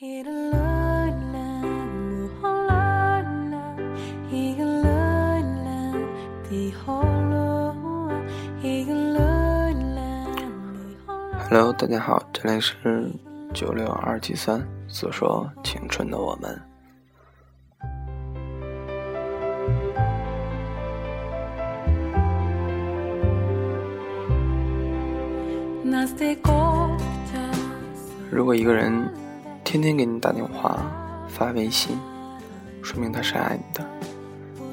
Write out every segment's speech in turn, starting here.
Hello，大家好，这里是九六二七三，诉说青春的我们。如果一个人天天给你打电话、发微信，说明他是爱你的，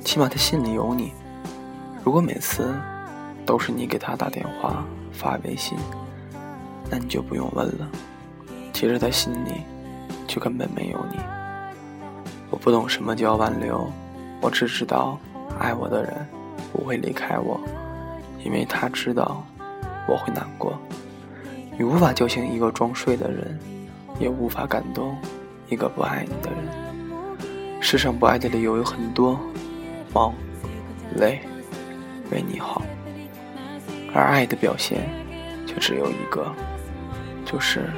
起码他心里有你。如果每次都是你给他打电话、发微信，那你就不用问了，其实他心里就根本没有你。我不懂什么叫挽留，我只知道爱我的人不会离开我，因为他知道我会难过。你无法叫醒一个装睡的人，也无法感动一个不爱你的人。世上不爱的理由有很多，忙、累、为你好，而爱的表现却只有一个。就是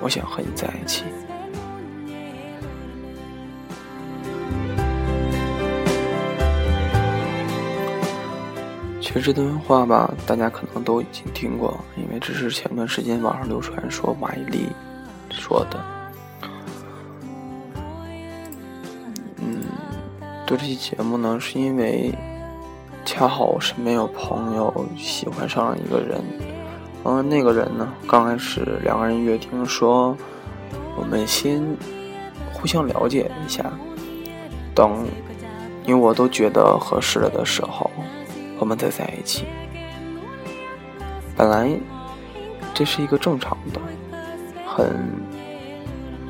我想和你在一起。其实这段话吧，大家可能都已经听过，因为这是前段时间网上流传说马伊琍说的。嗯，做这期节目呢，是因为恰好我身边有朋友喜欢上了一个人。嗯，那个人呢？刚开始两个人约定说，我们先互相了解一下，等你我都觉得合适了的时候，我们再在一起。本来这是一个正常的、很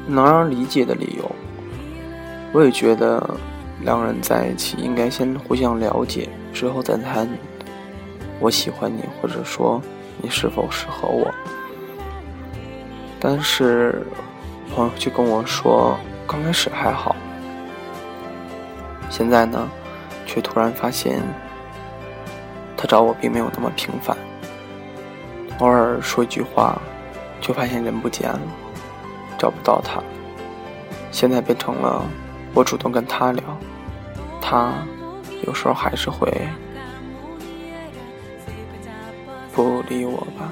能让人理解的理由。我也觉得两个人在一起应该先互相了解，之后再谈。我喜欢你，或者说。你是否适合我？但是朋友就跟我说，刚开始还好，现在呢，却突然发现他找我并没有那么频繁，偶尔说一句话，就发现人不见了，找不到他。现在变成了我主动跟他聊，他有时候还是会。不理我吧。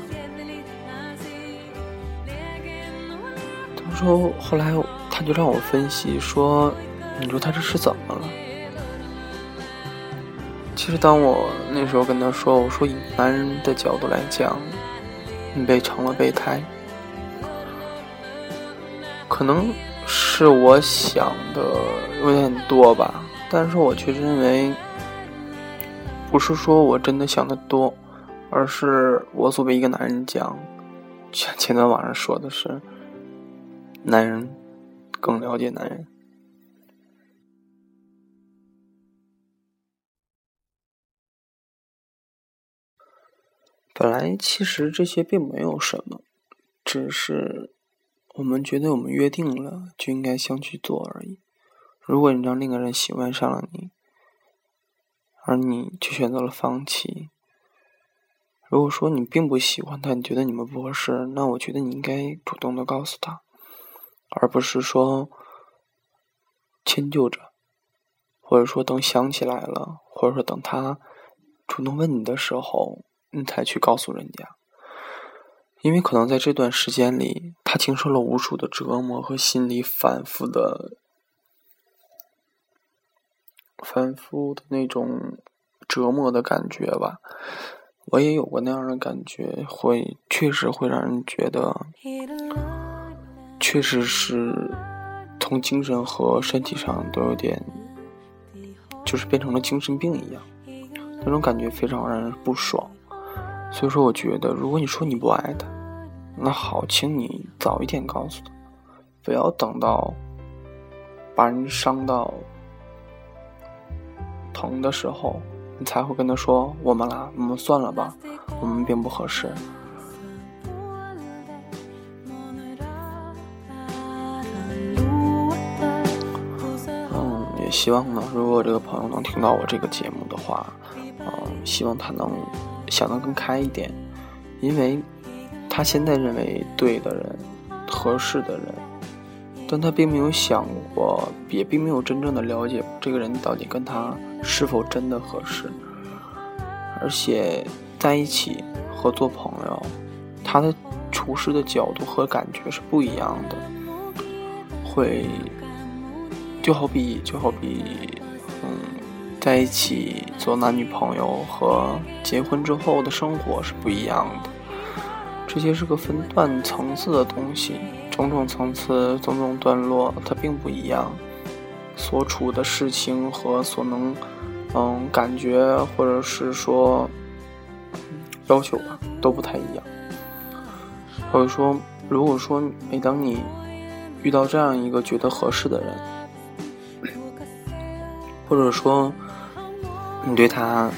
他说，后来他就让我分析说：“你说他这是怎么了？”其实，当我那时候跟他说：“我说以男人的角度来讲，你被成了备胎，可能是我想的有点多吧。但是我却认为，不是说我真的想的多。”而是我作为一个男人讲，像前段网上说的是，男人更了解男人。本来其实这些并没有什么，只是我们觉得我们约定了就应该相去做而已。如果你让另一个人喜欢上了你，而你却选择了放弃。如果说你并不喜欢他，你觉得你们不合适，那我觉得你应该主动的告诉他，而不是说迁就着，或者说等想起来了，或者说等他主动问你的时候，你才去告诉人家。因为可能在这段时间里，他经受了无数的折磨和心里反复的、反复的那种折磨的感觉吧。我也有过那样的感觉，会确实会让人觉得，确实是从精神和身体上都有点，就是变成了精神病一样，那种感觉非常让人不爽。所以说，我觉得如果你说你不爱他，那好，请你早一点告诉他，不要等到把人伤到疼的时候。你才会跟他说：“我们啦，我们算了吧，我们并不合适。”嗯，也希望呢，如果这个朋友能听到我这个节目的话，嗯，希望他能想得更开一点，因为他现在认为对的人、合适的人，但他并没有想过，也并没有真正的了解这个人到底跟他是否真的合适。而且在一起和做朋友，他的处事的角度和感觉是不一样的。会就好比就好比，嗯，在一起做男女朋友和结婚之后的生活是不一样的。这些是个分段层次的东西，种种层次、种种段落，它并不一样。所处的事情和所能，嗯，感觉或者是说要求吧，都不太一样。或者说，如果说每当你遇到这样一个觉得合适的人，或者说你对他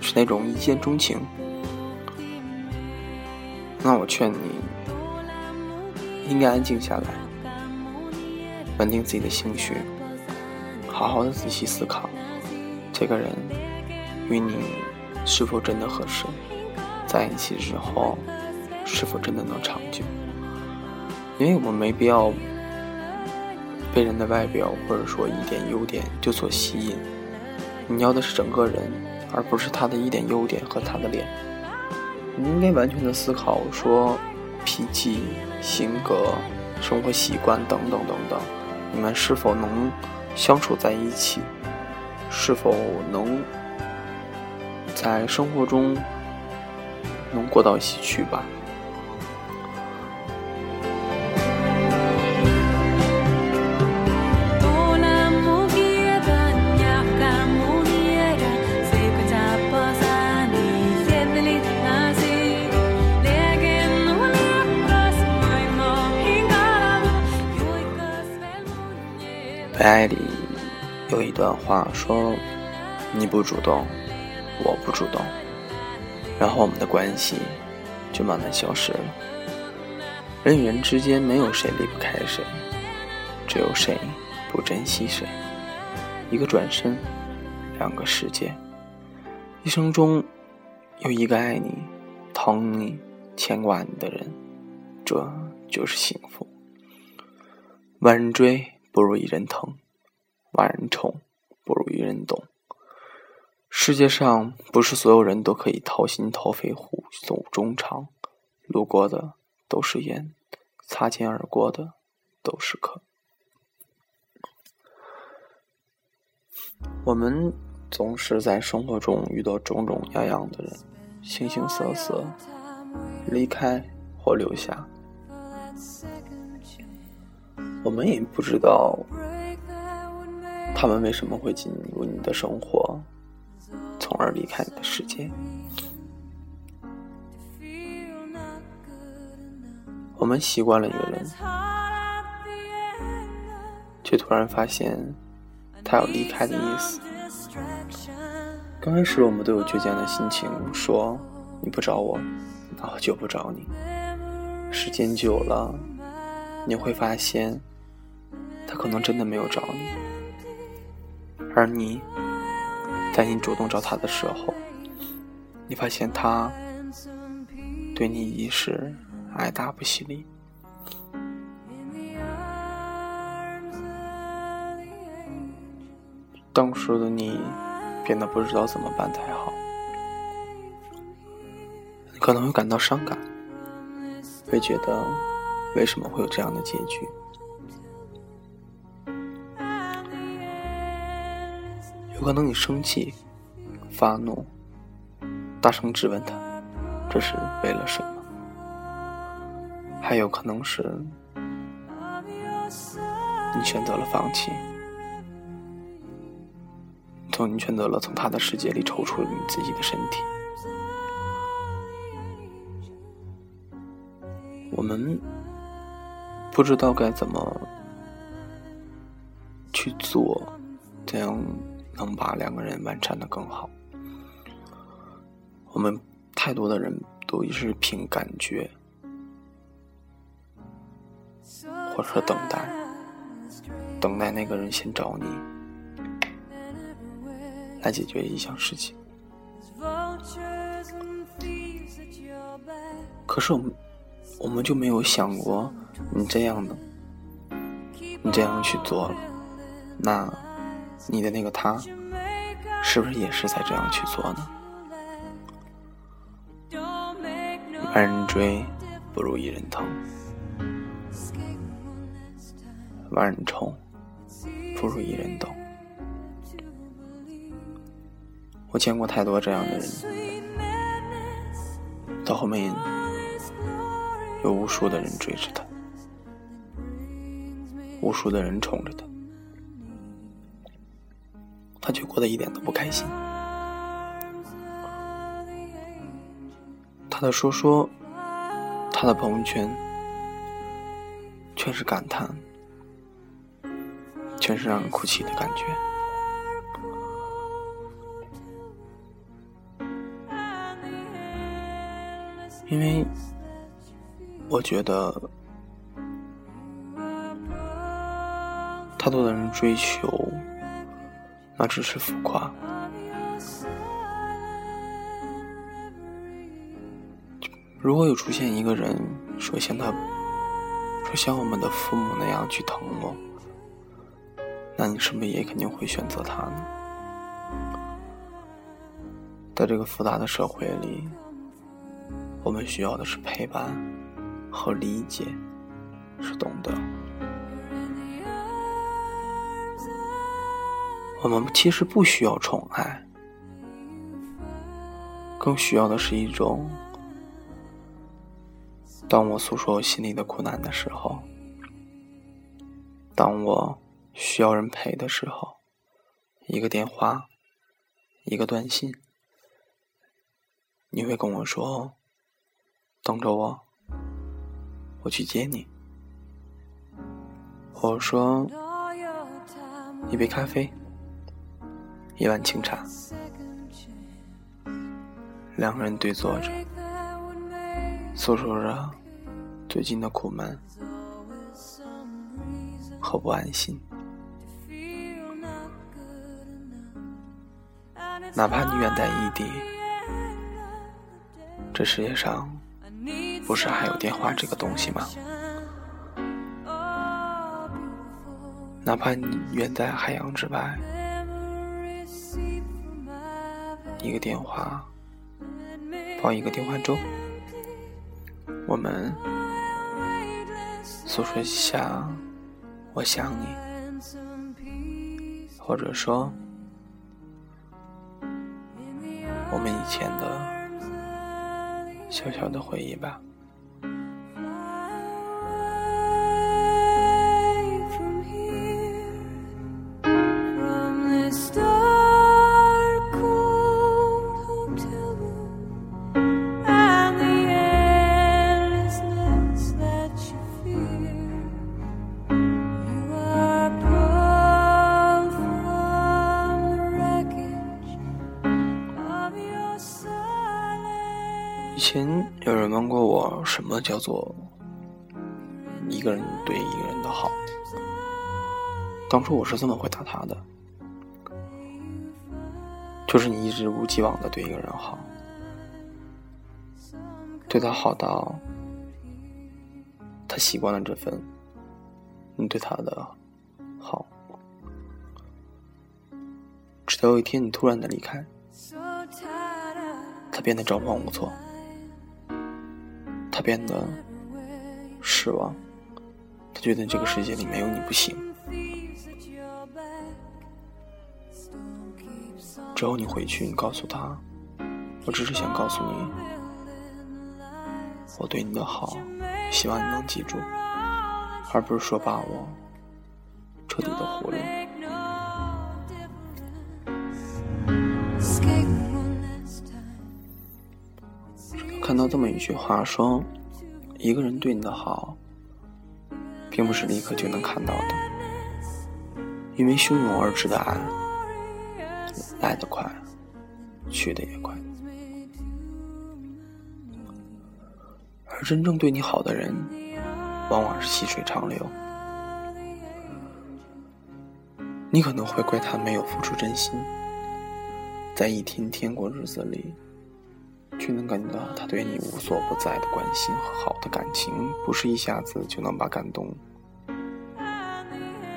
是那种一见钟情。那我劝你，应该安静下来，稳定自己的情绪，好好的仔细思考，这个人与你是否真的合适，在一起之后是否真的能长久？因为我们没必要被人的外表或者说一点优点就所吸引，你要的是整个人，而不是他的一点优点和他的脸。你应该完全的思考，说脾气、性格、生活习惯等等等等，你们是否能相处在一起？是否能在生活中能过到一起去吧？爱里有一段话说：“你不主动，我不主动，然后我们的关系就慢慢消失了。人与人之间没有谁离不开谁，只有谁不珍惜谁。一个转身，两个世界。一生中有一个爱你、疼你、牵挂你的人，这就是幸福。万人追。”不如一人疼，万人宠不如一人懂。世界上不是所有人都可以掏心掏肺、互诉衷肠，路过的都是烟，擦肩而过的都是客。我们总是在生活中遇到种种样样的人，形形色色，离开或留下。我们也不知道他们为什么会进入你的生活，从而离开你的世界。我们习惯了一个人，却突然发现他有离开的意思。刚开始我们都有倔强的心情，说你不找我，那我就不找你。时间久了，你会发现。他可能真的没有找你，而你，在你主动找他的时候，你发现他对你已是爱答不理。当时的你变得不知道怎么办才好，你可能会感到伤感，会觉得为什么会有这样的结局。可能你生气、发怒、大声质问他，这是为了什么？还有可能是你选择了放弃，从你选择了从他的世界里抽出了你自己的身体。我们不知道该怎么去做，这样。能把两个人完善的更好。我们太多的人都是凭感觉，或者说等待，等待那个人先找你来解决一项事情。可是我们，我们就没有想过，你这样的你这样去做了，那你的那个他，是不是也是在这样去做呢？万人追，不如一人疼；万人宠，不如一人懂。我见过太多这样的人，到后面有无数的人追着他，无数的人宠着他，他却过得一点都不开心。他的说说，他的朋友圈，全是感叹，全是让人哭泣的感觉。因为我觉得，太多的人追求，那只是浮夸。如果有出现一个人说像他，说像我们的父母那样去疼我，那你是不是也肯定会选择他呢？在这个复杂的社会里。我们需要的是陪伴和理解，是懂得。我们其实不需要宠爱，更需要的是一种：当我诉说我心里的苦难的时候，当我需要人陪的时候，一个电话，一个短信，你会跟我说。等着我，我去接你。我说，一杯咖啡，一碗清茶，两个人对坐着，诉说着最近的苦闷和不安心。哪怕你远在异地，这世界上。不是还有电话这个东西吗？哪怕你远在海洋之外，一个电话，放一个电话粥，我们诉说一下我想你，或者说我们以前的小小的回忆吧。前有人问过我，什么叫做一个人对一个人的好？当初我是这么回答他的：，就是你一直无既往的对一个人好，对他好到他习惯了这份你对他的好，直到有一天你突然的离开，他变得张皇无措。他变得失望，他觉得这个世界里没有你不行。之后你回去，你告诉他，我只是想告诉你，我对你的好，希望你能记住，而不是说把我彻底的忽略。看到这么一句话说，一个人对你的好，并不是立刻就能看到的，因为汹涌而至的爱，来得快，去得也快，而真正对你好的人，往往是细水长流。你可能会怪他没有付出真心，在一天天过日子里。却能感觉到他对你无所不在的关心和好的感情，不是一下子就能把感动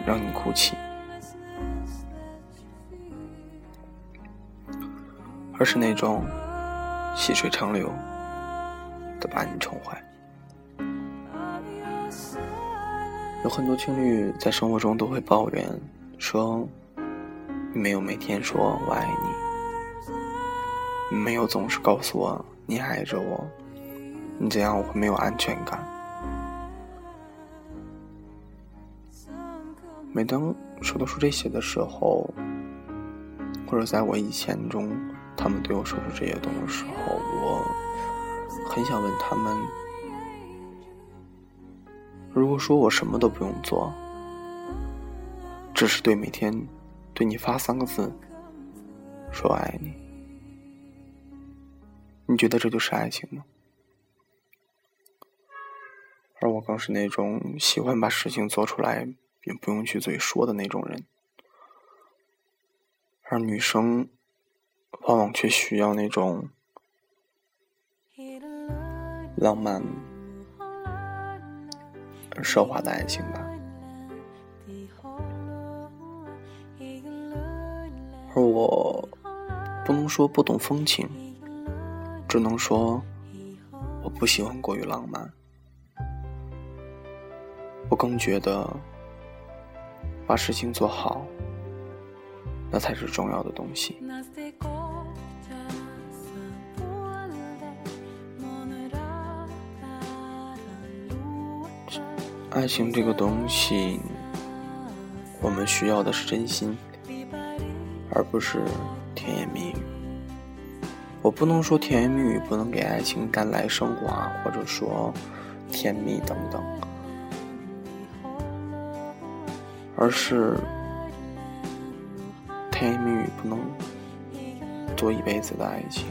让你哭泣，而是那种细水长流的把你宠坏。有很多情侣在生活中都会抱怨说：“没有每天说我爱你，没有总是告诉我你爱着我，你这样我会没有安全感。”每当说到说这些的时候，或者在我以前中，他们对我说出这些东西的时候，我很想问他们。如果说我什么都不用做，只是对每天对你发三个字，说爱你，你觉得这就是爱情吗？而我更是那种喜欢把事情做出来，也不用去嘴说的那种人，而女生往往却需要那种浪漫。奢华的爱情吧，而我不能说不懂风情，只能说我不喜欢过于浪漫。我更觉得把事情做好，那才是重要的东西。爱情这个东西，我们需要的是真心，而不是甜言蜜语。我不能说甜言蜜语不能给爱情带来升华，或者说甜蜜等等，而是甜言蜜语不能做一辈子的爱情。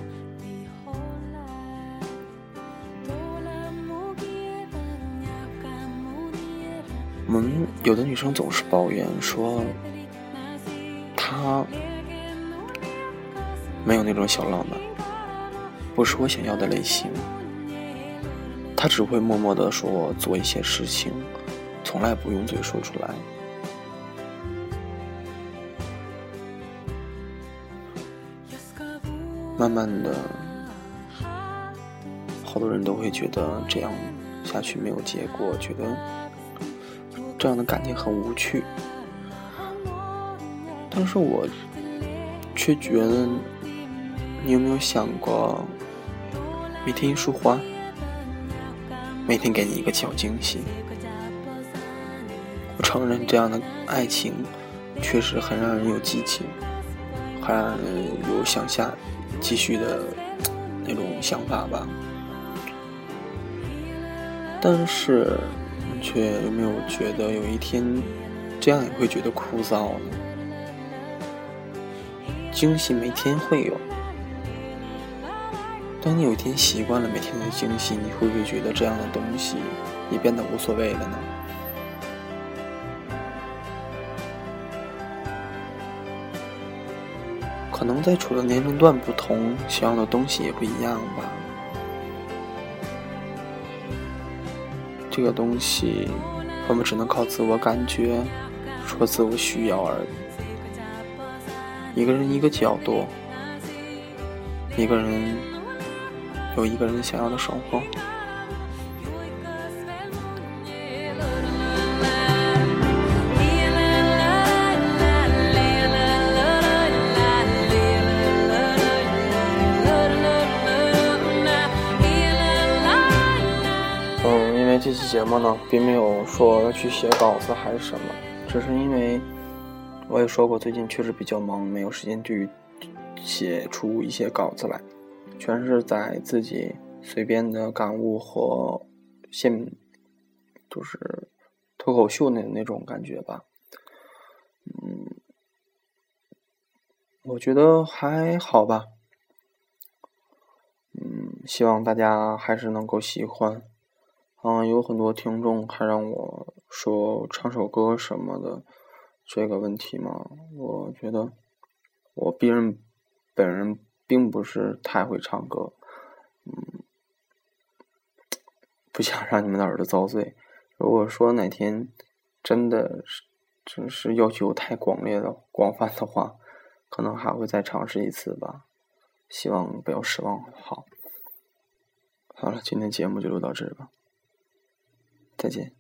我们有的女生总是抱怨说，她没有那种小浪漫，不是我想要的类型。他只会默默的说我做一些事情，从来不用嘴说出来。慢慢的，好多人都会觉得这样下去没有结果，觉得。这样的感情很无趣，但是我却觉得，你有没有想过，每天一束花，每天给你一个小惊喜？我承认，这样的爱情确实很让人有激情，很让人有想下继续的那种想法吧。但是。你却有没有觉得有一天，这样也会觉得枯燥呢？惊喜每天会有，当你有一天习惯了每天的惊喜，你会不会觉得这样的东西也变得无所谓了呢？可能在处的年龄段不同，想要的东西也不一样吧。这个东西，我们只能靠自我感觉，说自我需要而已。一个人一个角度，一个人有一个人想要的生活。因为这期节目呢，并没有说要去写稿子还是什么，只是因为我也说过，最近确实比较忙，没有时间去写出一些稿子来，全是在自己随便的感悟和现，就是脱口秀那那种感觉吧。嗯，我觉得还好吧。嗯，希望大家还是能够喜欢。嗯，有很多听众还让我说唱首歌什么的，这个问题嘛，我觉得我别人本人并不是太会唱歌，嗯，不想让你们的耳朵遭罪。如果说哪天真的是真是要求太广烈的、广泛的话，可能还会再尝试一次吧。希望不要失望。好，好了，今天节目就录到这儿吧，再见。